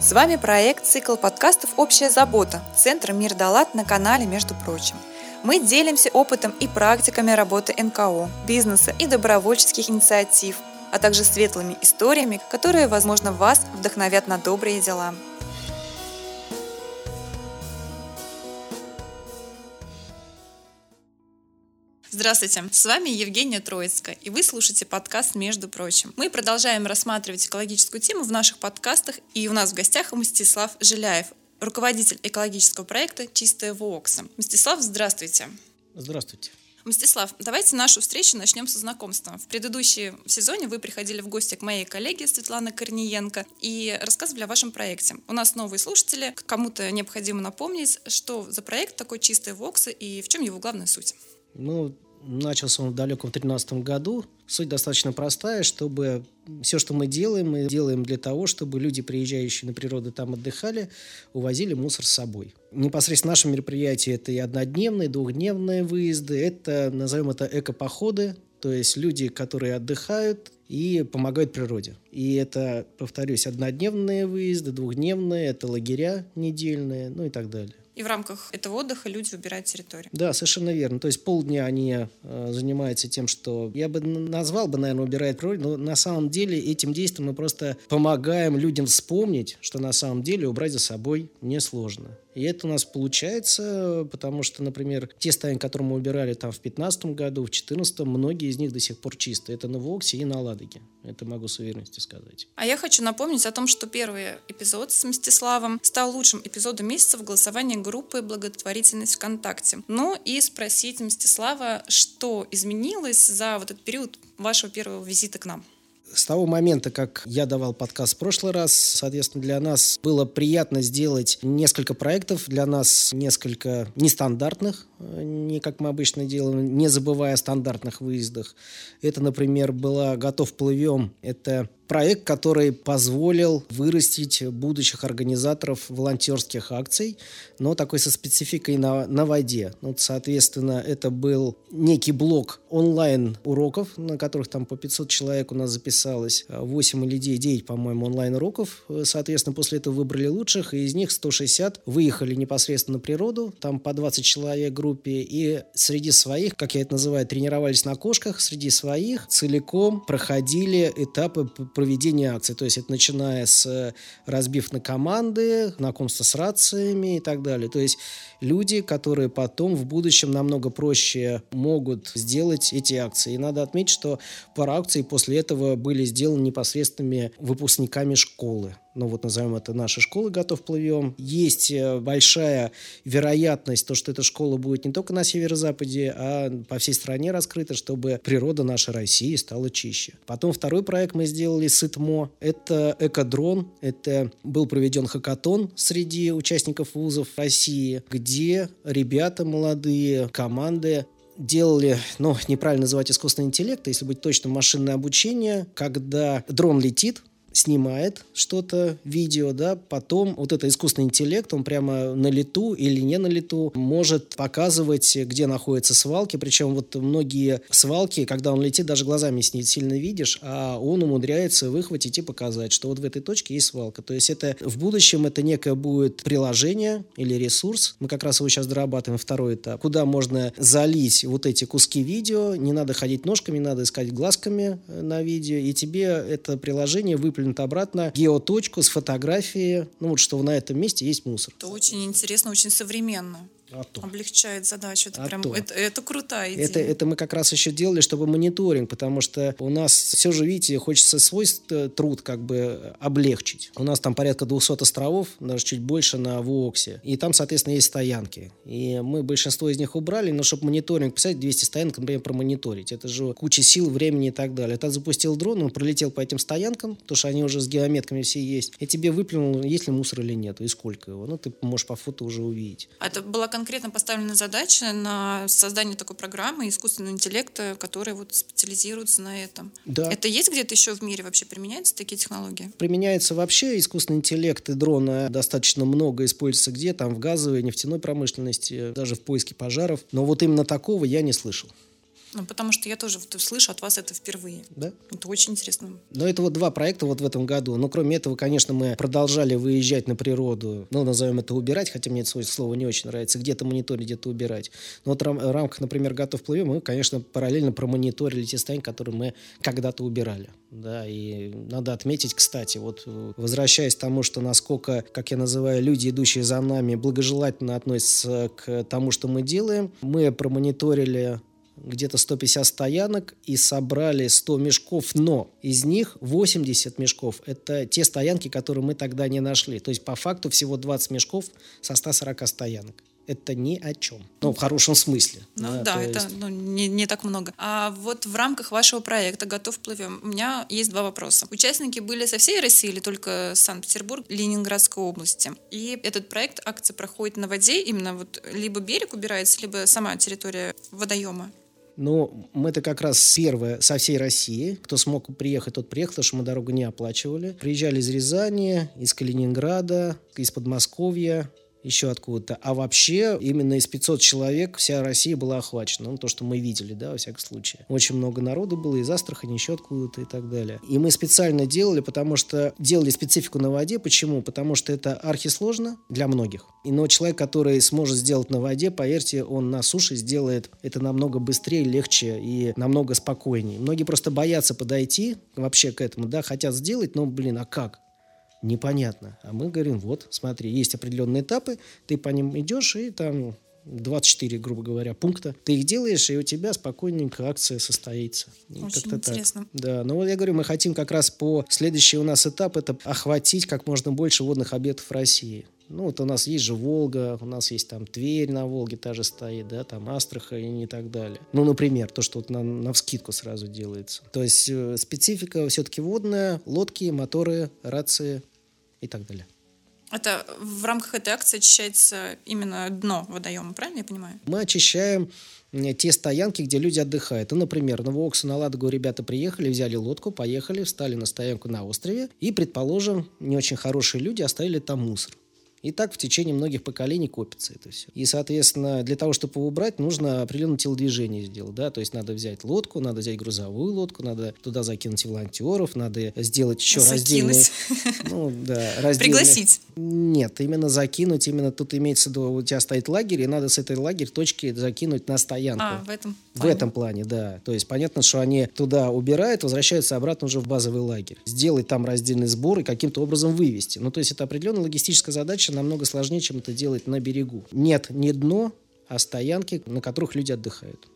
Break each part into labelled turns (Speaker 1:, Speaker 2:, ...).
Speaker 1: С вами проект «Цикл подкастов «Общая забота» Центра «Мир Далат» на канале «Между прочим». Мы делимся опытом и практиками работы НКО, бизнеса и добровольческих инициатив, а также светлыми историями, которые, возможно, вас вдохновят на добрые дела. Здравствуйте, с вами Евгения Троицкая, и вы слушаете подкаст «Между прочим». Мы продолжаем рассматривать экологическую тему в наших подкастах, и у нас в гостях Мстислав Жиляев, руководитель экологического проекта «Чистая Вокса». Мстислав, здравствуйте.
Speaker 2: Здравствуйте.
Speaker 1: Мстислав, давайте нашу встречу начнем со знакомства. В предыдущем сезоне вы приходили в гости к моей коллеге Светлане Корниенко и рассказывали о вашем проекте. У нас новые слушатели, кому-то необходимо напомнить, что за проект такой «Чистая Вокса» и в чем его главная суть.
Speaker 2: Ну, начался он в далеком 2013 году. Суть достаточно простая, чтобы все, что мы делаем, мы делаем для того, чтобы люди, приезжающие на природу, там отдыхали, увозили мусор с собой. Непосредственно наше мероприятие – это и однодневные, двухдневные выезды, это, назовем это, эко-походы, то есть люди, которые отдыхают и помогают природе. И это, повторюсь, однодневные выезды, двухдневные, это лагеря недельные, ну и так далее.
Speaker 1: И в рамках этого отдыха люди выбирают территорию.
Speaker 2: Да, совершенно верно. То есть полдня они э, занимаются тем, что я бы назвал бы, наверное, убирает природу, но на самом деле этим действием мы просто помогаем людям вспомнить, что на самом деле убрать за собой несложно. И это у нас получается, потому что, например, те стаяния, которые мы убирали там в 2015 году, в 2014, многие из них до сих пор чистые. Это на Воксе и на Ладоге. Это могу с уверенностью сказать.
Speaker 1: А я хочу напомнить о том, что первый эпизод с Мстиславом стал лучшим эпизодом месяца в голосовании группы «Благотворительность ВКонтакте». Ну и спросить Мстислава, что изменилось за вот этот период вашего первого визита к нам?
Speaker 2: С того момента, как я давал подкаст в прошлый раз, соответственно, для нас было приятно сделать несколько проектов, для нас несколько нестандартных, э, не как мы обычно делаем, не забывая о стандартных выездах. Это, например, была «Готов плывем». Это проект, который позволил вырастить будущих организаторов волонтерских акций, но такой со спецификой на, на воде. Ну, соответственно, это был некий блок онлайн-уроков, на которых там по 500 человек у нас записалось, 8 или 9, по-моему, онлайн-уроков. Соответственно, после этого выбрали лучших, и из них 160 выехали непосредственно на природу, там по 20 человек в группе, и среди своих, как я это называю, тренировались на кошках, среди своих целиком проходили этапы проведения акций. То есть это начиная с э, разбив на команды, знакомства с рациями и так далее. То есть люди, которые потом в будущем намного проще могут сделать эти акции. И надо отметить, что пара акций после этого были сделаны непосредственными выпускниками школы ну вот назовем это наша школа «Готов плывем». Есть э, большая вероятность, то, что эта школа будет не только на северо-западе, а по всей стране раскрыта, чтобы природа нашей России стала чище. Потом второй проект мы сделали с ИТМО. Это экодрон. Это был проведен хакатон среди участников вузов России, где ребята молодые, команды делали, ну, неправильно называть искусственный интеллект, а если быть точным, машинное обучение, когда дрон летит, снимает что-то, видео, да, потом вот это искусственный интеллект, он прямо на лету или не на лету может показывать, где находятся свалки, причем вот многие свалки, когда он летит, даже глазами не сильно видишь, а он умудряется выхватить и показать, что вот в этой точке есть свалка. То есть это в будущем это некое будет приложение или ресурс, мы как раз его сейчас дорабатываем, второй этап, куда можно залить вот эти куски видео, не надо ходить ножками, надо искать глазками э, на видео, и тебе это приложение выплюнет выплюнут обратно геоточку с фотографией, ну вот что на этом месте есть мусор.
Speaker 1: Это очень интересно, очень современно. А то. Облегчает задачу. Это, а прям,
Speaker 2: то.
Speaker 1: Это, это крутая идея.
Speaker 2: Это, это мы как раз еще делали, чтобы мониторинг, потому что у нас все же, видите, хочется свой труд как бы облегчить. У нас там порядка 200 островов, даже чуть больше на Воксе. И там, соответственно, есть стоянки. И мы большинство из них убрали, но чтобы мониторинг писать, 200 стоянок, например, промониторить. Это же куча сил, времени и так далее. Это запустил дрон, он пролетел по этим стоянкам, потому что они уже с геометками все есть. И тебе выплюнул, есть ли мусор или нет, и сколько его. Ну, ты можешь по фото уже увидеть.
Speaker 1: А это была конкретно поставлена задача на создание такой программы искусственного интеллекта, которая вот специализируется на этом.
Speaker 2: Да.
Speaker 1: Это есть где-то еще в мире вообще применяются такие технологии?
Speaker 2: Применяется вообще искусственный интеллект и дроны достаточно много используется где? Там в газовой, нефтяной промышленности, даже в поиске пожаров. Но вот именно такого я не слышал.
Speaker 1: Ну, потому что я тоже вот слышу от вас это впервые.
Speaker 2: Да.
Speaker 1: Это очень интересно.
Speaker 2: Но это вот два проекта вот в этом году. Но кроме этого, конечно, мы продолжали выезжать на природу. Ну, назовем это убирать, хотя мне это слово не очень нравится. Где-то мониторить, где-то убирать. Но вот в рамках, например, «Готов плывем» мы, конечно, параллельно промониторили те стани, которые мы когда-то убирали. Да, и надо отметить, кстати, вот возвращаясь к тому, что насколько, как я называю, люди, идущие за нами, благожелательно относятся к тому, что мы делаем. Мы промониторили где-то 150 стоянок и собрали 100 мешков, но из них 80 мешков – это те стоянки, которые мы тогда не нашли. То есть, по факту, всего 20 мешков со 140 стоянок это ни о чем. Ну, в хорошем смысле.
Speaker 1: Ну да, да это есть... ну, не, не так много. А вот в рамках вашего проекта «Готов плывем» у меня есть два вопроса. Участники были со всей России или только Санкт-Петербург, Ленинградской области? И этот проект, акция проходит на воде, именно вот либо берег убирается, либо сама территория водоема?
Speaker 2: Ну, мы-то как раз первые со всей России. Кто смог приехать, тот приехал, потому что мы дорогу не оплачивали. Приезжали из Рязани, из Калининграда, из Подмосковья, еще откуда-то. А вообще именно из 500 человек вся Россия была охвачена. Ну, то, что мы видели, да, во всяком случае. Очень много народу было из Астрахани, еще откуда-то и так далее. И мы специально делали, потому что делали специфику на воде. Почему? Потому что это архисложно для многих. И но человек, который сможет сделать на воде, поверьте, он на суше сделает это намного быстрее, легче и намного спокойнее. Многие просто боятся подойти вообще к этому, да, хотят сделать, но, блин, а как? Непонятно. А мы говорим, вот, смотри, есть определенные этапы, ты по ним идешь, и там 24, грубо говоря, пункта. Ты их делаешь, и у тебя спокойненько акция состоится.
Speaker 1: Очень Как-то интересно.
Speaker 2: Так. Да, но вот я говорю, мы хотим как раз по... Следующий у нас этап – это охватить как можно больше водных объектов России. Ну, вот у нас есть же Волга, у нас есть там Тверь на Волге та же стоит, да, там Астрахань и так далее. Ну, например, то, что вот на, на вскидку сразу делается. То есть э, специфика все-таки водная, лодки, моторы, рации и так далее.
Speaker 1: Это в рамках этой акции очищается именно дно водоема, правильно я понимаю?
Speaker 2: Мы очищаем те стоянки, где люди отдыхают. Ну, например, на Воксу, на Ладогу ребята приехали, взяли лодку, поехали, встали на стоянку на острове и, предположим, не очень хорошие люди оставили там мусор. И так в течение многих поколений копится это все. И, соответственно, для того, чтобы его убрать, нужно определенное телодвижение сделать. Да? То есть надо взять лодку, надо взять грузовую лодку, надо туда закинуть волонтеров, надо сделать еще
Speaker 1: Закинуть.
Speaker 2: раздельные... Ну, да, раздельные...
Speaker 1: Пригласить?
Speaker 2: Нет, именно закинуть. Именно тут имеется в виду, у тебя стоит лагерь, и надо с этой лагерь точки закинуть на стоянку.
Speaker 1: А, в этом
Speaker 2: В этом плане, да. То есть понятно, что они туда убирают, возвращаются обратно уже в базовый лагерь. Сделать там раздельный сбор и каким-то образом вывести. Ну, то есть это определенная логистическая задача, задача намного сложнее, чем это делать на берегу. Нет не дно, а стоянки, на которых люди отдыхают.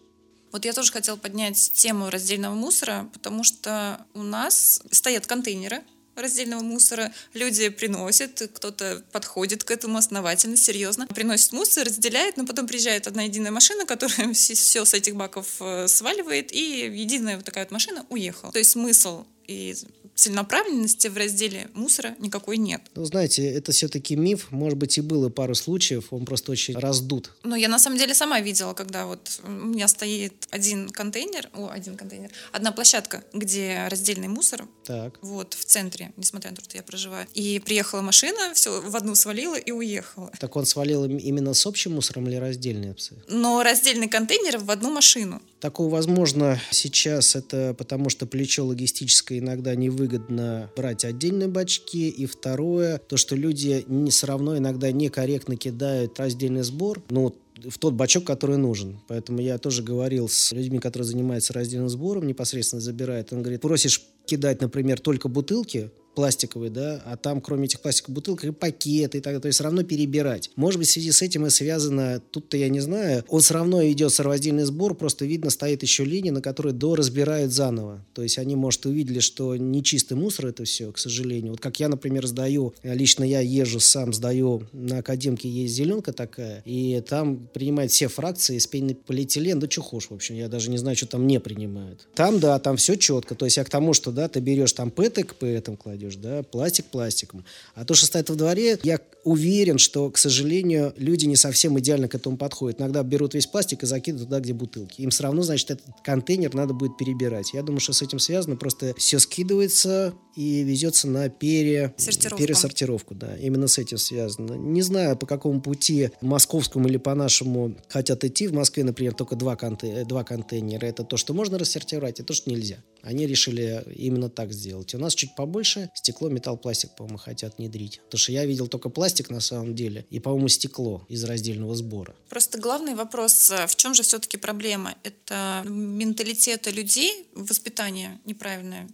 Speaker 1: Вот я тоже хотела поднять тему раздельного мусора, потому что у нас стоят контейнеры раздельного мусора. Люди приносят, кто-то подходит к этому основательно, серьезно. Приносит мусор, разделяет, но потом приезжает одна единая машина, которая все, все с этих баков э, сваливает, и единая вот такая вот машина уехала. То есть смысл и целенаправленности в разделе мусора никакой нет.
Speaker 2: Ну, знаете, это все-таки миф. Может быть, и было пару случаев, он просто очень раздут.
Speaker 1: Но я на самом деле сама видела, когда вот у меня стоит один контейнер, о, один контейнер, одна площадка, где раздельный мусор.
Speaker 2: Так.
Speaker 1: Вот, в центре, несмотря на то, что я проживаю. И приехала машина, все в одну свалила и уехала.
Speaker 2: Так он свалил именно с общим мусором или раздельные псы?
Speaker 1: Но раздельный контейнер в одну машину.
Speaker 2: Такого возможно сейчас это потому, что плечо логистическое иногда не невыгодно брать отдельные бачки. И второе, то, что люди не все равно иногда некорректно кидают раздельный сбор. Ну, в тот бачок, который нужен. Поэтому я тоже говорил с людьми, которые занимаются раздельным сбором, непосредственно забирает. Он говорит, просишь кидать, например, только бутылки, пластиковый, да, а там, кроме этих пластиковых бутылок, и пакеты и так далее. То есть все равно перебирать. Может быть, в связи с этим и связано, тут-то я не знаю, он все равно идет сорвоздельный сбор, просто видно, стоит еще линия, на которой доразбирают заново. То есть они, может, увидели, что не чистый мусор это все, к сожалению. Вот как я, например, сдаю, лично я езжу сам, сдаю, на Академке есть зеленка такая, и там принимают все фракции, спейный полиэтилен, да чухошь, в общем, я даже не знаю, что там не принимают. Там, да, там все четко. То есть я к тому, что, да, ты берешь там пэток, по этому кладешь, пойдешь, да, пластик пластиком. А то, что стоит во дворе, я уверен, что, к сожалению, люди не совсем идеально к этому подходят. Иногда берут весь пластик и закидывают туда, где бутылки. Им все равно, значит, этот контейнер надо будет перебирать. Я думаю, что с этим связано. Просто все скидывается и везется на пере... пересортировку. Да, именно с этим связано. Не знаю, по какому пути московскому или по нашему хотят идти. В Москве, например, только два, конте... два контейнера. Это то, что можно рассортировать, и то, что нельзя. Они решили именно так сделать. У нас чуть побольше стекло, металл, пластик, по-моему, хотят внедрить. Потому что я видел только пластик на самом деле и, по-моему, стекло из раздельного сбора.
Speaker 1: Просто главный вопрос, э, в чем же все-таки проблема? Это менталитета людей, воспитание неправильное,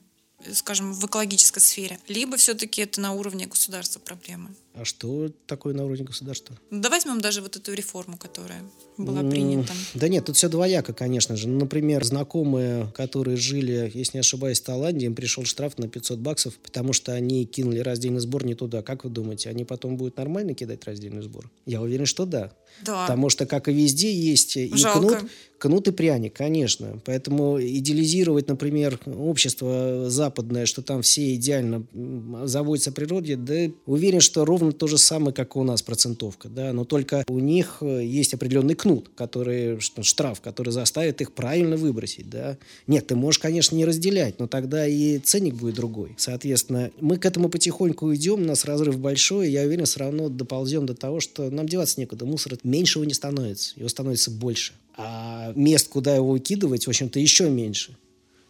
Speaker 1: скажем, в экологической сфере, либо все-таки это на уровне государства проблемы?
Speaker 2: А что такое на уровне государства?
Speaker 1: Да возьмем даже вот эту реформу, которая была принята.
Speaker 2: Да нет, тут все двояко, конечно же. Ну, например, знакомые, которые жили, если не ошибаюсь, в Таиланде, им пришел штраф на 500 баксов, потому что они кинули раздельный сбор не туда. Как вы думаете, они потом будут нормально кидать раздельный сбор? Я уверен, что да.
Speaker 1: Да.
Speaker 2: Потому что, как и везде, есть и
Speaker 1: Жалко.
Speaker 2: кнут, кнут и пряник, конечно. Поэтому идеализировать, например, общество западное, что там все идеально заводятся природе, да уверен, что ровно то же самое, как у нас процентовка. Да? Но только у них э, есть определенный кнут, который, штраф, который заставит их правильно выбросить. Да? Нет, ты можешь, конечно, не разделять, но тогда и ценник будет другой. Соответственно, мы к этому потихоньку идем, у нас разрыв большой, я уверен, все равно доползем до того, что нам деваться некуда. Мусора меньше его не становится, его становится больше. А мест, куда его выкидывать, в общем-то, еще меньше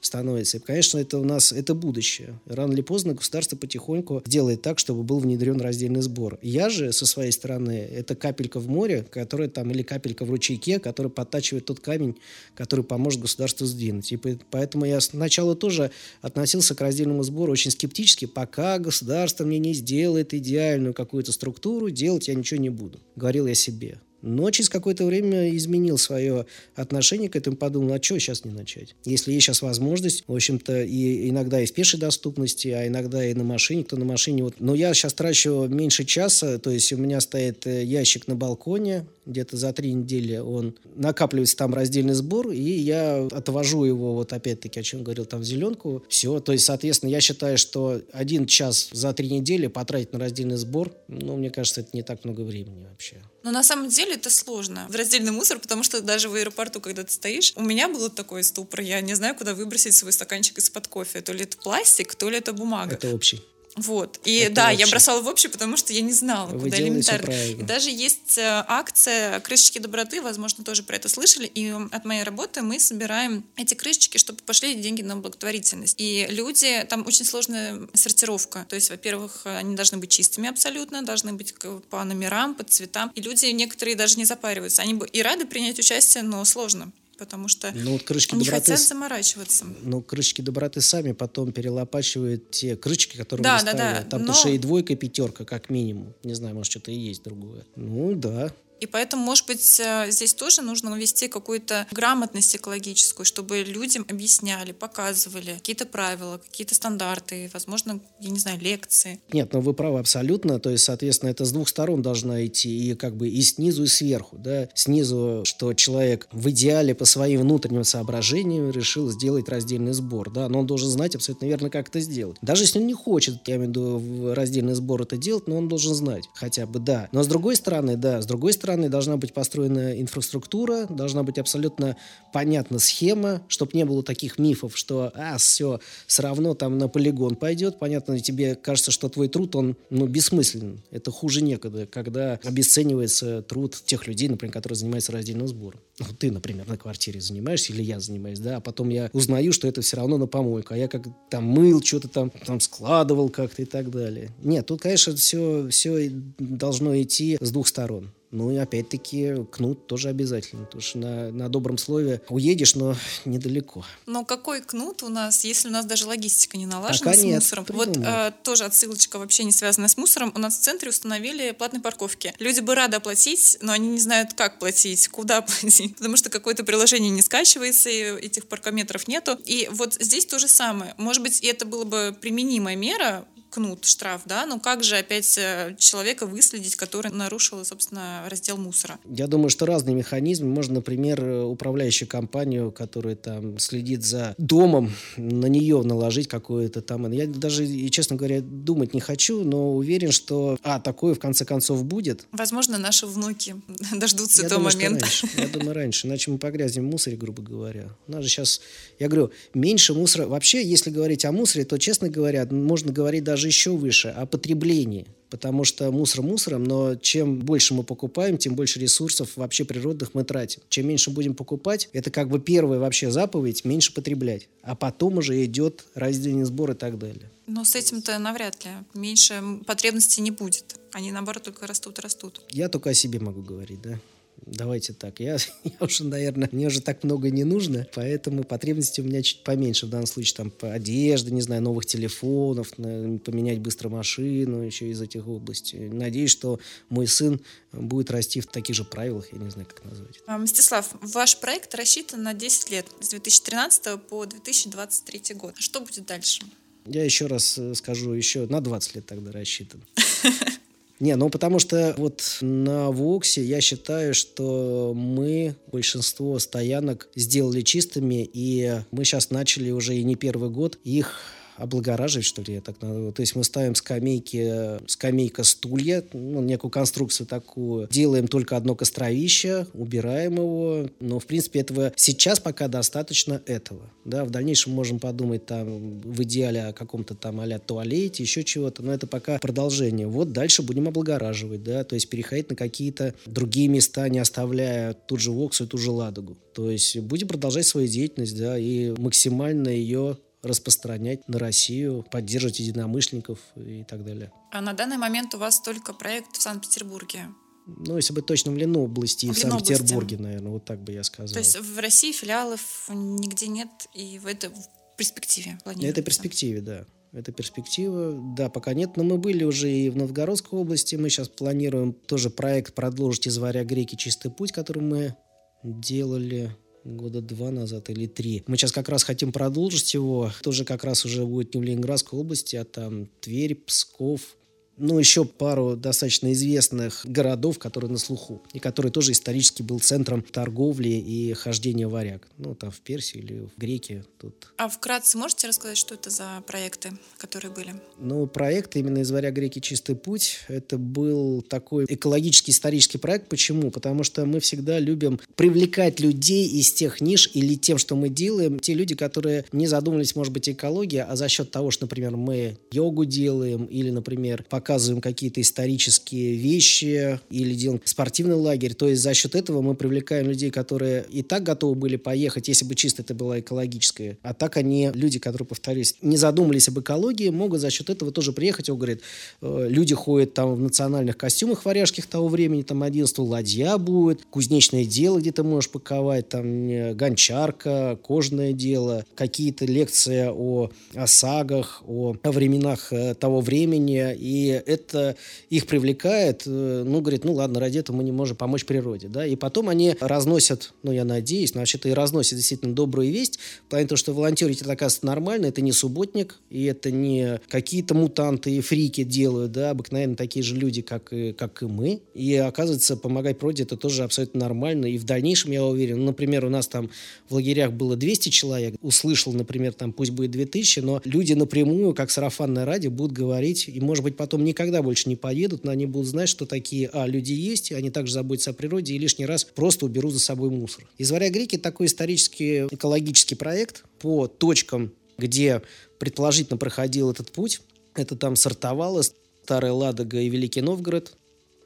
Speaker 2: становится. И, конечно, это у нас это будущее. Рано или поздно государство потихоньку делает так, чтобы был внедрен раздельный сбор. Я же, со своей стороны, это капелька в море, которая там, или капелька в ручейке, которая подтачивает тот камень, который поможет государству сдвинуть. И поэтому я сначала тоже относился к раздельному сбору очень скептически, пока государство мне не сделает идеальную какую-то структуру, делать я ничего не буду. Говорил я себе. Но через какое-то время изменил свое отношение к этому, подумал, а что сейчас не начать? Если есть сейчас возможность, в общем-то, и иногда и в пешей доступности, а иногда и на машине, кто на машине. Вот. Но я сейчас трачу меньше часа, то есть у меня стоит э, ящик на балконе, где-то за три недели он накапливается там раздельный сбор, и я отвожу его, вот опять-таки, о чем говорил, там в зеленку. Все, то есть, соответственно, я считаю, что один час за три недели потратить на раздельный сбор, ну, мне кажется, это не так много времени вообще.
Speaker 1: Но на самом деле это сложно. В раздельный мусор, потому что даже в аэропорту, когда ты стоишь, у меня был такой ступор, я не знаю, куда выбросить свой стаканчик из-под кофе. То ли это пластик, то ли это бумага.
Speaker 2: Это общий.
Speaker 1: Вот. И это да, вообще... я бросала в общий, потому что я не знала, Вы куда элементарно. И даже есть э, акция крышечки доброты, возможно, тоже про это слышали. И от моей работы мы собираем эти крышечки, чтобы пошли деньги на благотворительность. И люди, там очень сложная сортировка. То есть, во-первых, они должны быть чистыми абсолютно, должны быть по номерам, по цветам. И люди некоторые даже не запариваются. Они бы и рады принять участие, но сложно потому что
Speaker 2: ну, вот крышки
Speaker 1: не
Speaker 2: доброты,
Speaker 1: хотят заморачиваться.
Speaker 2: Ну, крышки доброты сами потом перелопачивают те крышки, которые да,
Speaker 1: да, да.
Speaker 2: Там Но... и двойка, пятерка, как минимум. Не знаю, может, что-то и есть другое. Ну, да.
Speaker 1: И поэтому, может быть, э, здесь тоже нужно ввести какую-то грамотность экологическую, чтобы людям объясняли, показывали какие-то правила, какие-то стандарты, возможно, я не знаю, лекции.
Speaker 2: Нет, ну вы правы абсолютно. То есть, соответственно, это с двух сторон должна идти, и как бы и снизу, и сверху. Да? Снизу, что человек в идеале по своим внутренним соображениям решил сделать раздельный сбор, да, но он должен знать абсолютно верно, как это сделать. Даже если он не хочет, я имею в виду, раздельный сбор это делать, но он должен знать хотя бы, да. Но с другой стороны, да, с другой стороны, стороны, должна быть построена инфраструктура, должна быть абсолютно понятна схема, чтобы не было таких мифов, что, а, все, все равно там на полигон пойдет. Понятно, тебе кажется, что твой труд, он, ну, бессмыслен. Это хуже некогда, когда обесценивается труд тех людей, например, которые занимаются раздельным сбором. Ну, ты, например, на квартире занимаешься, или я занимаюсь, да, а потом я узнаю, что это все равно на помойку, а я как там мыл, что-то там, там складывал как-то и так далее. Нет, тут, конечно, все, все должно идти с двух сторон. Ну и опять-таки кнут тоже обязательно, потому что на, на добром слове уедешь, но недалеко.
Speaker 1: Но какой кнут у нас, если у нас даже логистика не налажена
Speaker 2: Пока
Speaker 1: с
Speaker 2: нет,
Speaker 1: мусором? Вот э, тоже отсылочка вообще не связанная с мусором. У нас в центре установили платные парковки. Люди бы рады оплатить, но они не знают, как платить, куда платить, потому что какое-то приложение не скачивается, и этих паркометров нету. И вот здесь то же самое. Может быть, это было бы применимая мера, кнут, штраф, да, но как же опять э, человека выследить, который нарушил, собственно, раздел мусора?
Speaker 2: Я думаю, что разные механизмы. Можно, например, управляющую компанию, которая там следит за домом, на нее наложить какое-то там... Я даже, честно говоря, думать не хочу, но уверен, что, а, такое в конце концов будет.
Speaker 1: Возможно, наши внуки дождутся я этого думаю, момента.
Speaker 2: Раньше. Я думаю, раньше. Иначе мы погрязнем в мусоре, грубо говоря. У нас же сейчас, я говорю, меньше мусора. Вообще, если говорить о мусоре, то, честно говоря, можно говорить даже еще выше, о потреблении. Потому что мусор мусором, но чем больше мы покупаем, тем больше ресурсов вообще природных мы тратим. Чем меньше будем покупать, это как бы первая вообще заповедь, меньше потреблять. А потом уже идет раздельный сбор и так далее.
Speaker 1: Но с этим-то навряд ли. Меньше потребностей не будет. Они, наоборот, только растут растут.
Speaker 2: Я только о себе могу говорить, да. Давайте так. Я, я уже, наверное, мне уже так много не нужно, поэтому потребности у меня чуть поменьше в данном случае. Там по одежде, не знаю, новых телефонов, поменять быстро машину, еще из этих областей. Надеюсь, что мой сын будет расти в таких же правилах, я не знаю, как назвать.
Speaker 1: А, Мстислав, ваш проект рассчитан на 10 лет, с 2013 по 2023 год. Что будет дальше?
Speaker 2: Я еще раз э, скажу, еще на 20 лет тогда рассчитан. Не, ну потому что вот на Воксе я считаю, что мы большинство стоянок сделали чистыми, и мы сейчас начали уже и не первый год их облагораживать, что ли, я так назову. То есть мы ставим скамейки, скамейка, стулья, ну, некую конструкцию такую, делаем только одно костровище, убираем его, но, в принципе, этого сейчас пока достаточно этого. Да, в дальнейшем можем подумать там в идеале о каком-то там а туалете, еще чего-то, но это пока продолжение. Вот дальше будем облагораживать, да, то есть переходить на какие-то другие места, не оставляя тут же Воксу и ту же Ладогу. То есть будем продолжать свою деятельность, да, и максимально ее распространять на Россию, поддерживать единомышленников и так далее.
Speaker 1: А на данный момент у вас только проект в Санкт-Петербурге?
Speaker 2: Ну, если быть точным, в Ленобласти и в Санкт-Петербурге, наверное, вот так бы я сказал.
Speaker 1: То есть в России филиалов нигде нет, и в это в перспективе планируется?
Speaker 2: Это перспективе, да. Это перспектива. Да, пока нет, но мы были уже и в Новгородской области. Мы сейчас планируем тоже проект продолжить из Варя Греки «Чистый путь», который мы делали года два назад или три. Мы сейчас как раз хотим продолжить его. Тоже как раз уже будет не в Ленинградской области, а там Тверь, Псков, ну, еще пару достаточно известных городов, которые на слуху, и который тоже исторически был центром торговли и хождения варяг. Ну, там в Персии или в Греке. Тут.
Speaker 1: А вкратце можете рассказать, что это за проекты, которые были?
Speaker 2: Ну, проект именно из «Варяг Греки. Чистый путь» — это был такой экологический исторический проект. Почему? Потому что мы всегда любим привлекать людей из тех ниш или тем, что мы делаем, те люди, которые не задумывались, может быть, экология, а за счет того, что, например, мы йогу делаем или, например, пока показываем какие-то исторические вещи или делаем спортивный лагерь. То есть за счет этого мы привлекаем людей, которые и так готовы были поехать, если бы чисто это была экологическая. А так они, люди, которые, повторюсь, не задумались об экологии, могут за счет этого тоже приехать. Он говорит, э, люди ходят там в национальных костюмах варяжских того времени, там 11 ладья будет, кузнечное дело, где ты можешь паковать, там гончарка, кожное дело, какие-то лекции о, о сагах, о, о временах э, того времени. И это их привлекает, э, ну, говорит, ну, ладно, ради этого мы не можем помочь природе, да, и потом они разносят, ну, я надеюсь, но вообще-то и разносят действительно добрую весть, в плане того, что волонтерить это, оказывается, нормально, это не субботник, и это не какие-то мутанты и фрики делают, да, обыкновенно такие же люди, как и, как и мы, и, оказывается, помогать природе это тоже абсолютно нормально, и в дальнейшем, я уверен, ну, например, у нас там в лагерях было 200 человек, услышал, например, там, пусть будет 2000, но люди напрямую, как сарафанное радио, будут говорить, и, может быть, потом никогда больше не поедут, но они будут знать, что такие, а, люди есть, они также заботятся о природе и лишний раз просто уберут за собой мусор. Из Варя Греки такой исторический экологический проект по точкам, где предположительно проходил этот путь. Это там Сартовало, Старая Ладога и Великий Новгород,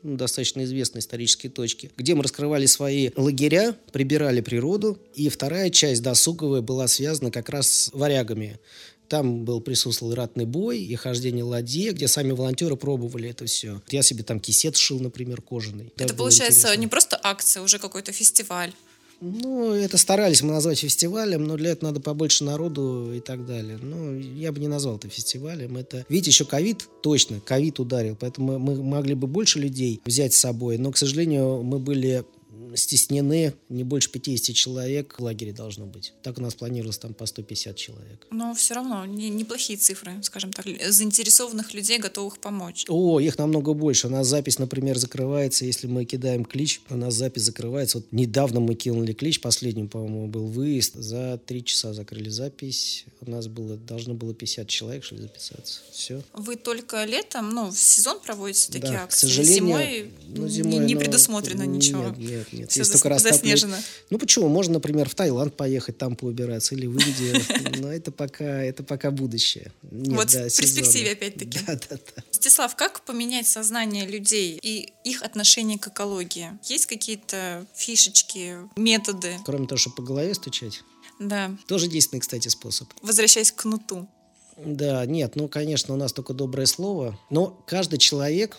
Speaker 2: ну, достаточно известные исторические точки, где мы раскрывали свои лагеря, прибирали природу, и вторая часть досуговая была связана как раз с варягами. Там был присутствовал ратный бой и хождение ладье, где сами волонтеры пробовали это все. Я себе там кисет шил, например, кожаный.
Speaker 1: Это получается не просто акция, уже какой-то фестиваль.
Speaker 2: Ну, это старались мы назвать фестивалем, но для этого надо побольше народу и так далее. Ну, я бы не назвал это фестивалем. Это, видите, еще ковид, точно, ковид ударил, поэтому мы могли бы больше людей взять с собой, но, к сожалению, мы были стеснены, не больше 50 человек в лагере должно быть. Так у нас планировалось там по 150 человек.
Speaker 1: Но все равно не, неплохие цифры, скажем так, заинтересованных людей, готовых помочь.
Speaker 2: О, их намного больше. У нас запись, например, закрывается, если мы кидаем клич, у нас запись закрывается. Вот недавно мы кинули клич, последним, по-моему, был выезд. За три часа закрыли запись. У нас было, должно было 50 человек, что ли, записаться. Все.
Speaker 1: Вы только летом, ну, в сезон проводите такие
Speaker 2: да,
Speaker 1: акции?
Speaker 2: К сожалению,
Speaker 1: зимой,
Speaker 2: ну, зимой
Speaker 1: не, не
Speaker 2: ну,
Speaker 1: предусмотрено
Speaker 2: нет,
Speaker 1: ничего?
Speaker 2: Нет, нет.
Speaker 1: Все
Speaker 2: Есть только
Speaker 1: заснежено.
Speaker 2: Ну почему? Можно, например, в Таиланд поехать, там поубираться, или в Индию. Но это пока, это пока будущее. Нет,
Speaker 1: Вот
Speaker 2: да,
Speaker 1: в перспективе опять-таки.
Speaker 2: Да, да, да.
Speaker 1: Стеслав, как поменять сознание людей и их отношение к экологии? Есть какие-то фишечки, методы?
Speaker 2: Кроме того, чтобы по голове стучать.
Speaker 1: Да.
Speaker 2: Тоже действенный, кстати, способ.
Speaker 1: Возвращаясь к кнуту.
Speaker 2: Да, нет, ну, конечно, у нас только доброе слово. Но каждый человек,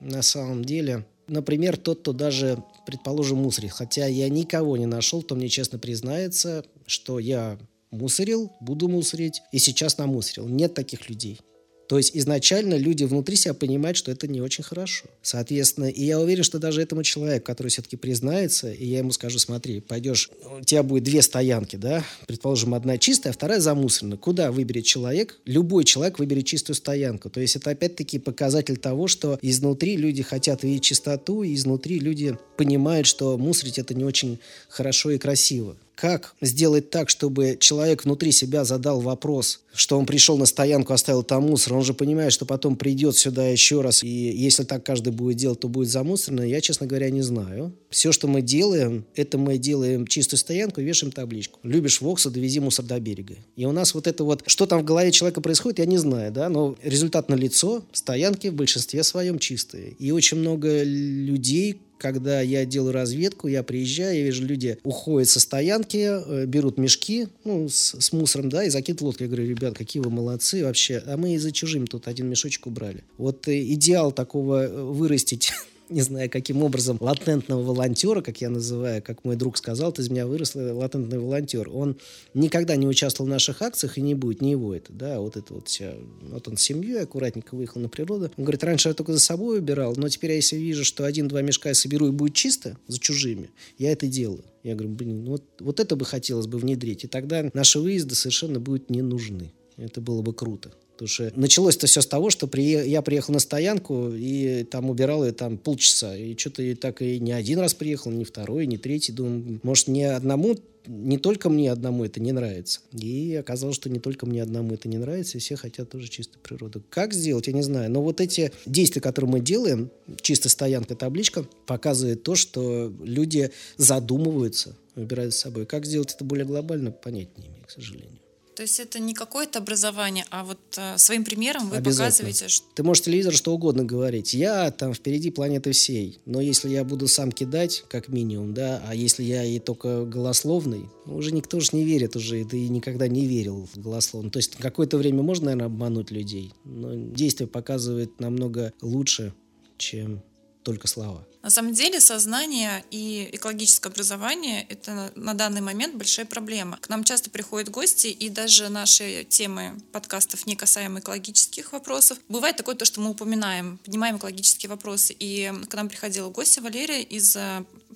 Speaker 2: на самом деле, например, тот, кто даже, предположим, мусорит. Хотя я никого не нашел, кто мне честно признается, что я мусорил, буду мусорить и сейчас намусорил. Нет таких людей. То есть изначально люди внутри себя понимают, что это не очень хорошо. Соответственно, и я уверен, что даже этому человеку, который все-таки признается, и я ему скажу, смотри, пойдешь, у тебя будет две стоянки, да, предположим, одна чистая, а вторая замусоренная. Куда выберет человек? Любой человек выберет чистую стоянку. То есть это опять-таки показатель того, что изнутри люди хотят видеть чистоту, и изнутри люди понимают, что мусорить это не очень хорошо и красиво. Как сделать так, чтобы человек внутри себя задал вопрос, что он пришел на стоянку, оставил там мусор, он же понимает, что потом придет сюда еще раз, и если так каждый будет делать, то будет замусорено, я, честно говоря, не знаю. Все, что мы делаем, это мы делаем чистую стоянку и вешаем табличку. Любишь Вокса, довези мусор до берега. И у нас вот это вот, что там в голове человека происходит, я не знаю, да, но результат на лицо, стоянки в большинстве своем чистые. И очень много людей, когда я делаю разведку, я приезжаю, я вижу, люди уходят со стоянки, э, берут мешки ну, с, с мусором, да, и закидывают лодку. Я говорю, ребят, какие вы молодцы вообще. А мы и за чужим тут один мешочек убрали. Вот э, идеал такого э, вырастить не знаю, каким образом, латентного волонтера, как я называю, как мой друг сказал, ты из меня вырос латентный волонтер. Он никогда не участвовал в наших акциях и не будет, не его это, да, вот это вот вся, вот он с семьей аккуратненько выехал на природу. Он говорит, раньше я только за собой убирал, но теперь я если вижу, что один-два мешка я соберу и будет чисто за чужими, я это делаю. Я говорю, блин, ну вот, вот это бы хотелось бы внедрить, и тогда наши выезды совершенно будут не нужны. Это было бы круто. Потому что началось-то все с того, что при... я приехал на стоянку и там убирал ее там полчаса. И что-то и так и не один раз приехал, не второй, не третий. Думаю, может, не одному не только мне одному это не нравится. И оказалось, что не только мне одному это не нравится, и все хотят тоже чистой природы. Как сделать, я не знаю. Но вот эти действия, которые мы делаем, чисто стоянка, табличка, показывает то, что люди задумываются, выбирают с собой. Как сделать это более глобально, понять не имею, к сожалению.
Speaker 1: То есть это не какое-то образование, а вот э, своим примером вы показываете, что
Speaker 2: Ты можешь телевизор что угодно говорить. Я там впереди планеты всей. Но если я буду сам кидать, как минимум, да, а если я и только голословный, ну, уже никто же не верит уже, да и никогда не верил в голословно. То есть какое-то время можно, наверное, обмануть людей, но действие показывает намного лучше, чем только слова.
Speaker 1: На самом деле сознание и экологическое образование – это на данный момент большая проблема. К нам часто приходят гости, и даже наши темы подкастов не касаемо экологических вопросов. Бывает такое то, что мы упоминаем, поднимаем экологические вопросы. И к нам приходила гостья Валерия из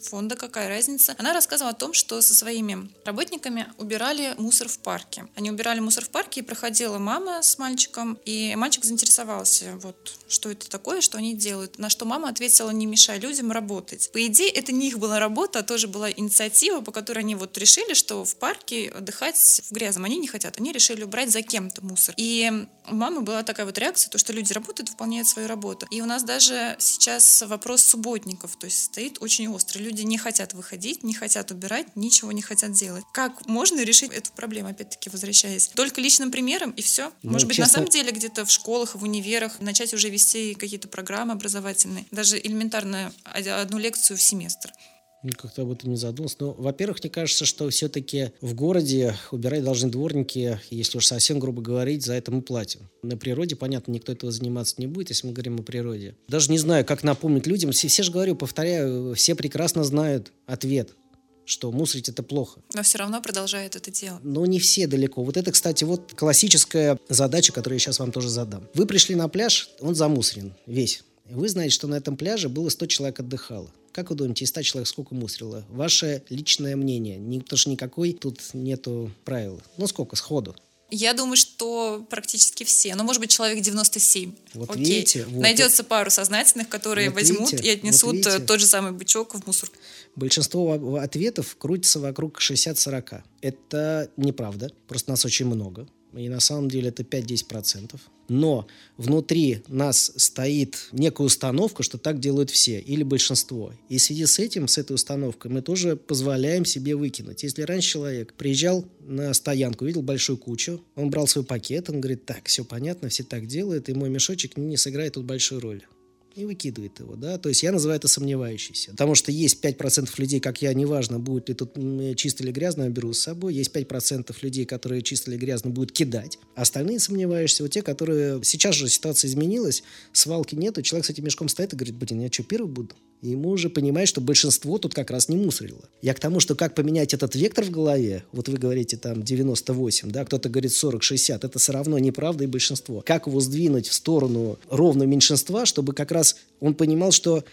Speaker 1: фонда «Какая разница?». Она рассказывала о том, что со своими работниками убирали мусор в парке. Они убирали мусор в парке, и проходила мама с мальчиком, и мальчик заинтересовался, вот, что это такое, что они делают. На что мама ответила, не мешай людям работать. По идее, это не их была работа, а тоже была инициатива, по которой они вот решили, что в парке отдыхать в грязном они не хотят. Они решили убрать за кем-то мусор. И у мамы была такая вот реакция, то, что люди работают, выполняют свою работу. И у нас даже сейчас вопрос субботников, то есть стоит очень острый. Люди не хотят выходить, не хотят убирать, ничего не хотят делать. Как можно решить эту проблему, опять-таки возвращаясь? Только личным примером и все?
Speaker 2: Ну,
Speaker 1: Может быть,
Speaker 2: честно-
Speaker 1: на самом деле где-то в школах, в универах начать уже вести какие-то программы образовательные, даже элементарно одну лекцию в семестр.
Speaker 2: Ну, как-то об этом не задумался. Но, во-первых, мне кажется, что все-таки в городе убирать должны дворники, если уж совсем грубо говорить, за это мы платим. На природе, понятно, никто этого заниматься не будет, если мы говорим о природе. Даже не знаю, как напомнить людям. Все, все же говорю, повторяю, все прекрасно знают ответ, что мусорить это плохо.
Speaker 1: Но все равно продолжают это делать.
Speaker 2: Но не все далеко. Вот это, кстати, вот классическая задача, которую я сейчас вам тоже задам. Вы пришли на пляж, он замусорен весь. Вы знаете, что на этом пляже было 100 человек отдыхало. Как вы думаете, из 100 человек сколько мусорило? Ваше личное мнение. Не, потому что никакой тут нету правил. Ну, сколько сходу?
Speaker 1: Я думаю, что практически все. Ну, может быть, человек 97.
Speaker 2: Вот Окей. видите. Вот
Speaker 1: Найдется пару сознательных, которые вот возьмут видите, и отнесут вот э, тот же самый бычок в мусор.
Speaker 2: Большинство ответов крутится вокруг 60-40. Это неправда. Просто нас очень много. И на самом деле это 5-10%. Но внутри нас стоит некая установка, что так делают все или большинство. И в связи с этим, с этой установкой, мы тоже позволяем себе выкинуть. Если раньше человек приезжал на стоянку, видел большую кучу, он брал свой пакет, он говорит, так, все понятно, все так делают, и мой мешочек не сыграет тут большую роль и выкидывает его, да, то есть я называю это сомневающийся, потому что есть 5% людей, как я, неважно, будет ли тут чисто или грязно, я беру с собой, есть 5% людей, которые чисто или грязно будут кидать, остальные сомневающиеся, вот те, которые, сейчас же ситуация изменилась, свалки нету, человек с этим мешком стоит и говорит, блин, я что, первый буду? И ему уже понимает, что большинство тут как раз не мусорило. Я к тому, что как поменять этот вектор в голове, вот вы говорите там 98, да, кто-то говорит 40-60, это все равно неправда и большинство. Как его сдвинуть в сторону ровно меньшинства, чтобы как раз он понимал, что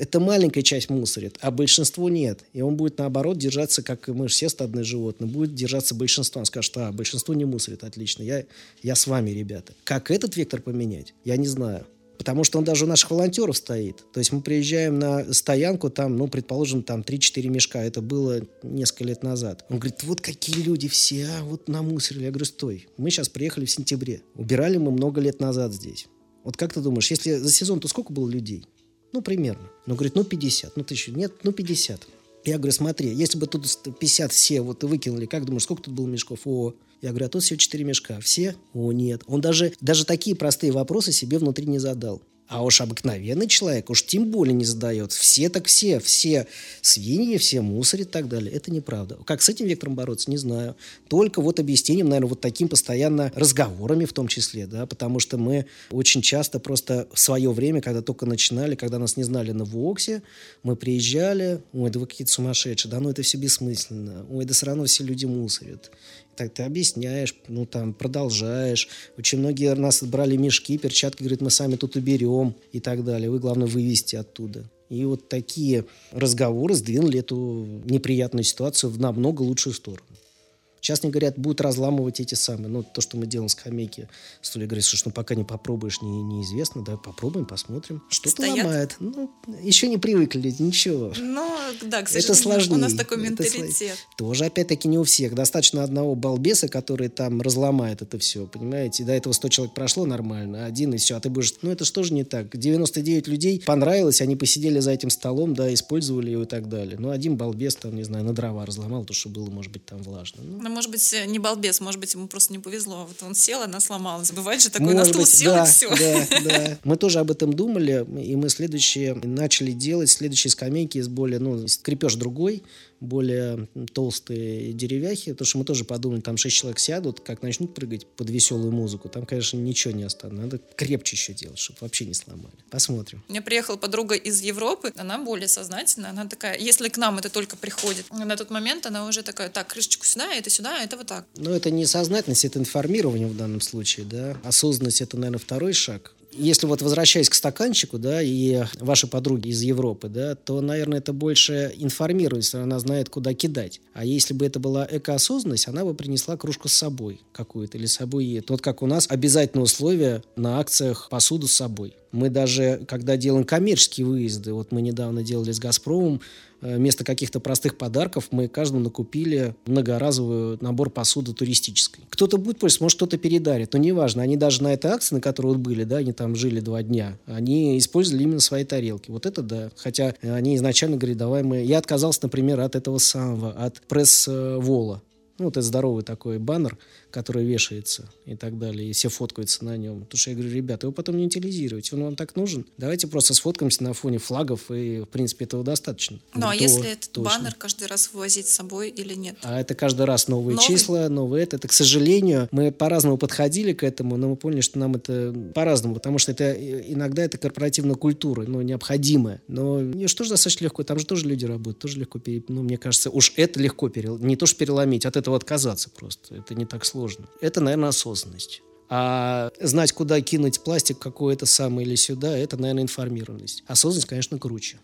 Speaker 2: это маленькая часть мусорит, а большинство нет. И он будет, наоборот, держаться, как мы все стадные животные, будет держаться большинство. Он скажет, а, большинство не мусорит, отлично, я, я с вами, ребята. Как этот вектор поменять, я не знаю. Потому что он даже у наших волонтеров стоит. То есть мы приезжаем на стоянку, там, ну, предположим, там 3-4 мешка. Это было несколько лет назад. Он говорит, вот какие люди все, а, вот намусорили. Я говорю, стой, мы сейчас приехали в сентябре. Убирали мы много лет назад здесь. Вот как ты думаешь, если за сезон, то сколько было людей? Ну, примерно. Ну, говорит, ну, 50. Ну, тысячу. Нет, ну, 50. Я говорю, смотри, если бы тут 50 все вот выкинули, как думаешь, сколько тут было мешков? О, я говорю, а тут всего 4 мешка. Все? О, нет. Он даже, даже такие простые вопросы себе внутри не задал. А уж обыкновенный человек уж тем более не задает. Все так все, все свиньи, все мусорят и так далее. Это неправда. Как с этим вектором бороться, не знаю. Только вот объяснением, наверное, вот таким постоянно разговорами в том числе, да, потому что мы очень часто просто в свое время, когда только начинали, когда нас не знали на ВОКСе, мы приезжали, ой, да вы какие-то сумасшедшие, да ну это все бессмысленно, ой, да все равно все люди мусорят так ты объясняешь, ну, там, продолжаешь. Очень многие нас брали мешки, перчатки, говорят, мы сами тут уберем и так далее. Вы, главное, вывести оттуда. И вот такие разговоры сдвинули эту неприятную ситуацию в намного лучшую сторону. Сейчас мне говорят, будут разламывать эти самые, ну, то, что мы делаем с скамейки. Стулья говорят, что ну, пока не попробуешь, не, неизвестно, да, попробуем, посмотрим. Что-то ломает. Ну, еще не привыкли, ничего.
Speaker 1: Ну, да, к сожалению, это сложнее. у нас такой менталитет. Это
Speaker 2: Тоже, опять-таки, не у всех. Достаточно одного балбеса, который там разломает это все, понимаете? До этого 100 человек прошло нормально, один и все, а ты будешь... Ну, это что же не так? 99 людей понравилось, они посидели за этим столом, да, использовали его и так далее. Ну, один балбес там, не знаю, на дрова разломал, то, что было, может быть, там влажно. Ну,
Speaker 1: ну, может быть, не балбес, может быть, ему просто не повезло. Вот он сел, она сломалась. Бывает же такое, может на стул быть, сел, да, и все.
Speaker 2: Да, да. Мы тоже об этом думали, и мы следующие начали делать следующие скамейки из более, ну, крепеж другой, более толстые деревяхи, потому что мы тоже подумали, там шесть человек сядут, как начнут прыгать под веселую музыку, там, конечно, ничего не останется. Надо крепче еще делать, чтобы вообще не сломали. Посмотрим.
Speaker 1: У меня приехала подруга из Европы, она более сознательная, она такая, если к нам это только приходит, на тот момент она уже такая, так, крышечку сюда, это сюда, это вот так.
Speaker 2: Но это не сознательность, это информирование в данном случае, да. Осознанность это, наверное, второй шаг если вот возвращаясь к стаканчику, да, и ваши подруги из Европы, да, то, наверное, это больше информированность, она знает, куда кидать. А если бы это была экоосознанность, она бы принесла кружку с собой какую-то или с собой. Это вот как у нас обязательное условие на акциях посуду с собой. Мы даже, когда делаем коммерческие выезды, вот мы недавно делали с «Газпромом», Э, вместо каких-то простых подарков мы каждому накупили многоразовый набор посуды туристической. Кто-то будет пользоваться, может, кто-то передарит, но неважно. Они даже на этой акции, на которой вот были, да, они там жили два дня, они использовали именно свои тарелки. Вот это да. Хотя они изначально говорили, давай мы... Я отказался, например, от этого самого, от пресс-вола. Ну, вот это здоровый такой баннер, который вешается и так далее, и все фоткаются на нем. Потому что я говорю, ребята, его потом не утилизируйте, он вам так нужен. Давайте просто сфоткаемся на фоне флагов, и, в принципе, этого достаточно.
Speaker 1: Ну, а если этот точно. баннер каждый раз вывозить с собой или нет?
Speaker 2: А это каждый раз новые Новый? числа, новые это. Это, к сожалению, мы по-разному подходили к этому, но мы поняли, что нам это по-разному, потому что это иногда это корпоративная культура, ну, необходимая. Но не что же достаточно легко, там же тоже люди работают, тоже легко, пере... ну, мне кажется, уж это легко перел... не то, что переломить, от этого отказаться просто. Это не так сложно сложно. Это, наверное, осознанность. А знать, куда кинуть пластик какой-то самый или сюда, это, наверное, информированность. Осознанность, конечно, круче.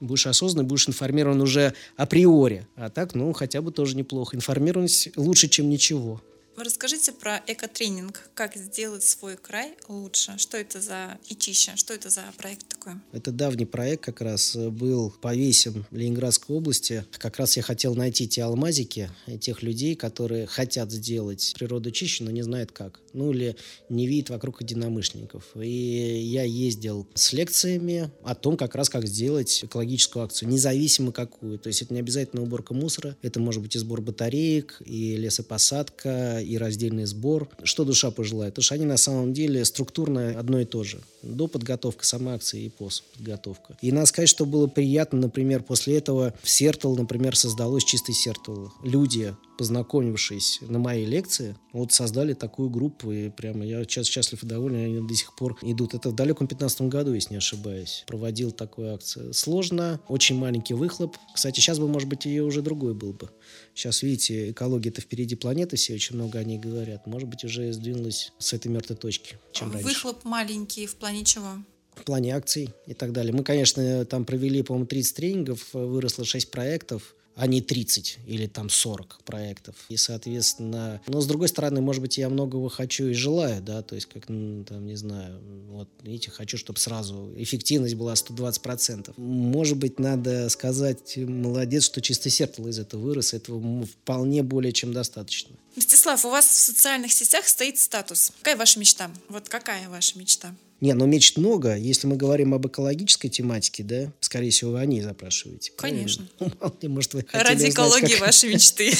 Speaker 2: Будешь осознанный, будешь информирован уже априори. А так, ну, хотя бы тоже неплохо. Информированность лучше, чем ничего.
Speaker 1: Расскажите про экотренинг. Как сделать свой край лучше? Что это за ИЧИЩа? Что это за проект такой?
Speaker 2: Это давний проект как раз был по весям Ленинградской области. Как раз я хотел найти те алмазики, тех людей, которые хотят сделать природу чище, но не знают как. Ну или не видят вокруг единомышленников. И я ездил с лекциями о том, как раз как сделать экологическую акцию, независимо какую. То есть это не обязательно уборка мусора, это может быть и сбор батареек, и лесопосадка, и раздельный сбор. Что душа пожелает? Потому что они на самом деле структурно одно и то же. До подготовка самой акции и после подготовка. И надо сказать, что было приятно, например, после этого в Сертол, например, создалось чистый Сертол. Люди, познакомившись на моей лекции, вот создали такую группу, и прямо я сейчас счастлив и доволен, они до сих пор идут. Это в далеком 15 году, если не ошибаюсь, проводил такую акцию. Сложно, очень маленький выхлоп. Кстати, сейчас бы, может быть, ее уже другой был бы. Сейчас, видите, экология-то впереди планеты, все очень много о ней говорят. Может быть, уже сдвинулась с этой мертвой точки, чем
Speaker 1: Выхлоп
Speaker 2: раньше.
Speaker 1: Выхлоп маленький в плане чего?
Speaker 2: в плане акций и так далее. Мы, конечно, там провели, по-моему, 30 тренингов, выросло 6 проектов а не 30 или там 40 проектов. И, соответственно, но с другой стороны, может быть, я многого хочу и желаю, да, то есть, как, там, не знаю, вот, видите, хочу, чтобы сразу эффективность была 120%. Может быть, надо сказать, молодец, что чисто сердце из этого вырос, этого вполне более чем достаточно.
Speaker 1: Мстислав, у вас в социальных сетях стоит статус. Какая ваша мечта? Вот какая ваша мечта?
Speaker 2: Не, но мечт много. Если мы говорим об экологической тематике, да, скорее всего, вы о ней запрашиваете.
Speaker 1: Конечно.
Speaker 2: Может, вы
Speaker 1: Ради экологии как... ваши мечты.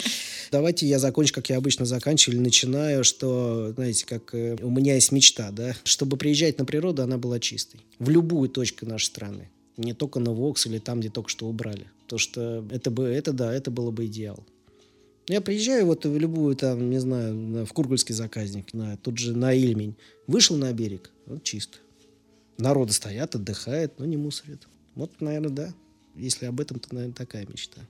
Speaker 2: Давайте я закончу, как я обычно заканчиваю, или начинаю, что, знаете, как э, у меня есть мечта, да, чтобы приезжать на природу, она была чистой. В любую точку нашей страны. Не только на Вокс или там, где только что убрали. То, что это бы, это да, это было бы идеал. Я приезжаю вот в любую там, не знаю, в Кургульский заказник, на, тут же на Ильмень. Вышел на берег, вот чисто. Народы стоят, отдыхают, но не мусорят. Вот, наверное, да. Если об этом, то, наверное, такая мечта.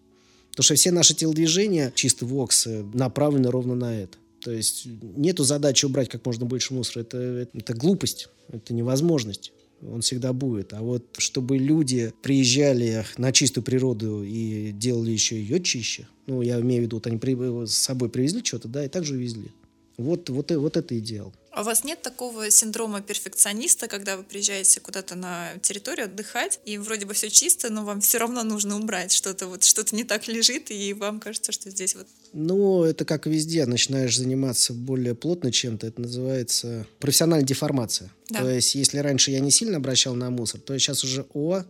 Speaker 2: Потому что все наши телодвижения, чисто ВОКС, направлены ровно на это. То есть нету задачи убрать как можно больше мусора. Это, это, это глупость, это невозможность он всегда будет. А вот чтобы люди приезжали на чистую природу и делали еще ее чище, ну, я имею в виду, вот они при, с собой привезли что-то, да, и также увезли. Вот, вот, вот это идеал.
Speaker 1: А у вас нет такого синдрома перфекциониста, когда вы приезжаете куда-то на территорию отдыхать, и вроде бы все чисто, но вам все равно нужно убрать что-то, вот что-то не так лежит, и вам кажется, что здесь вот...
Speaker 2: Ну, это как везде, начинаешь заниматься более плотно чем-то, это называется профессиональная деформация. Да. То есть, если раньше я не сильно обращал на мусор, то сейчас уже, о,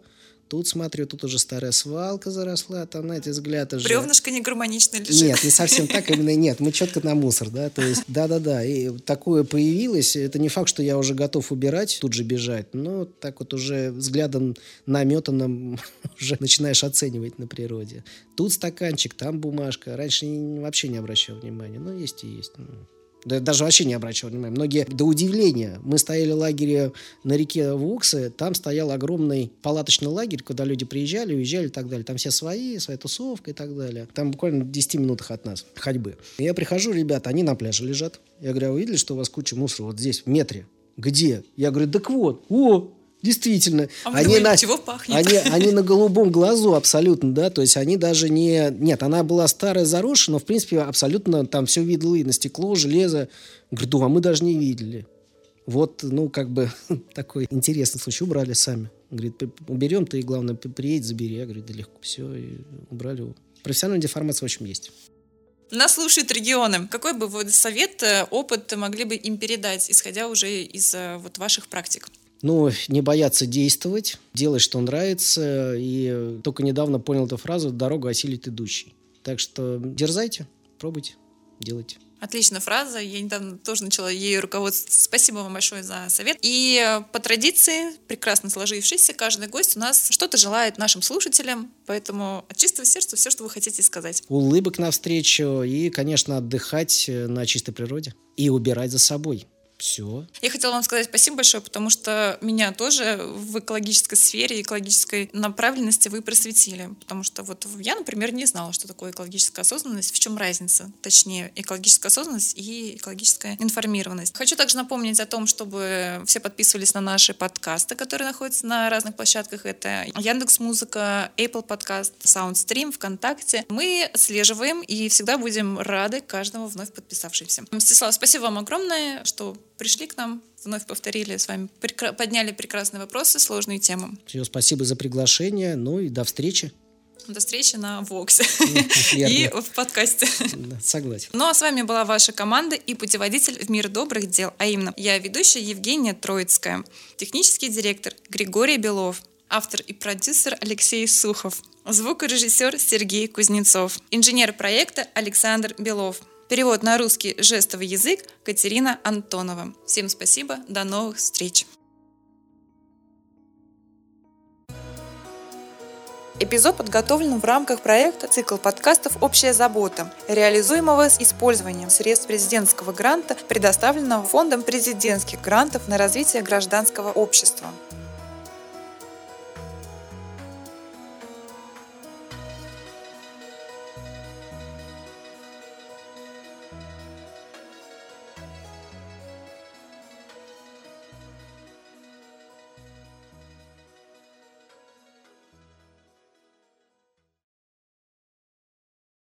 Speaker 2: Тут, смотрю, тут уже старая свалка заросла, там, знаете, взгляд уже...
Speaker 1: Бревнышко не гармонично лежит.
Speaker 2: Нет, не совсем так, именно нет. Мы четко на мусор, да, то есть, да-да-да. И такое появилось. Это не факт, что я уже готов убирать, тут же бежать, но так вот уже взглядом наметанным уже начинаешь оценивать на природе. Тут стаканчик, там бумажка. Раньше вообще не обращал внимания, но есть и есть. Да, даже вообще не обращал внимания. Многие, до удивления, мы стояли в лагере на реке Вуксы, там стоял огромный палаточный лагерь, куда люди приезжали, уезжали и так далее. Там все свои, своя тусовка и так далее. Там буквально в 10 минутах от нас ходьбы. Я прихожу, ребята, они на пляже лежат. Я говорю, а вы видели, что у вас куча мусора вот здесь, в метре? Где? Я говорю, так вот, о, Действительно.
Speaker 1: А они, думали, на, чего пахнет?
Speaker 2: Они, они на голубом глазу абсолютно, да, то есть они даже не... Нет, она была старая, заросшая, но, в принципе, абсолютно там все видно, на стекло, железо. Говорю, а мы даже не видели. Вот, ну, как бы такой интересный случай. Убрали сами. Говорит, уберем, ты, главное, приедь, забери. Я говорю, да легко, все, и убрали его. Профессиональная деформация, в общем, есть.
Speaker 1: Нас слушают регионы. Какой бы вы совет, э, опыт могли бы им передать, исходя уже из э, вот ваших практик?
Speaker 2: Ну, не бояться действовать, делать, что нравится. И только недавно понял эту фразу «дорогу осилит идущий». Так что дерзайте, пробуйте, делайте.
Speaker 1: Отличная фраза. Я недавно тоже начала ею руководствоваться. Спасибо вам большое за совет. И по традиции, прекрасно сложившейся, каждый гость у нас что-то желает нашим слушателям. Поэтому от чистого сердца все, что вы хотите сказать.
Speaker 2: Улыбок навстречу и, конечно, отдыхать на чистой природе и убирать за собой. Все.
Speaker 1: Я хотела вам сказать спасибо большое, потому что меня тоже в экологической сфере, экологической направленности вы просветили. Потому что вот я, например, не знала, что такое экологическая осознанность, в чем разница, точнее, экологическая осознанность и экологическая информированность. Хочу также напомнить о том, чтобы все подписывались на наши подкасты, которые находятся на разных площадках. Это Яндекс Музыка, Apple Podcast, Soundstream, ВКонтакте. Мы отслеживаем и всегда будем рады каждому вновь подписавшимся. Мстислав, спасибо вам огромное, что пришли к нам, вновь повторили с вами, прекра- подняли прекрасные вопросы, сложные темы.
Speaker 2: Все, спасибо за приглашение. Ну и до встречи.
Speaker 1: До встречи на Воксе и в подкасте.
Speaker 2: Согласен.
Speaker 1: Ну а с вами была ваша команда и путеводитель в мир добрых дел, а именно я ведущая Евгения Троицкая, технический директор Григорий Белов, автор и продюсер Алексей Сухов, звукорежиссер Сергей Кузнецов, инженер проекта Александр Белов. Перевод на русский жестовый язык Катерина Антонова. Всем спасибо, до новых встреч. Эпизод подготовлен в рамках проекта «Цикл подкастов «Общая забота», реализуемого с использованием средств президентского гранта, предоставленного Фондом президентских грантов на развитие гражданского общества.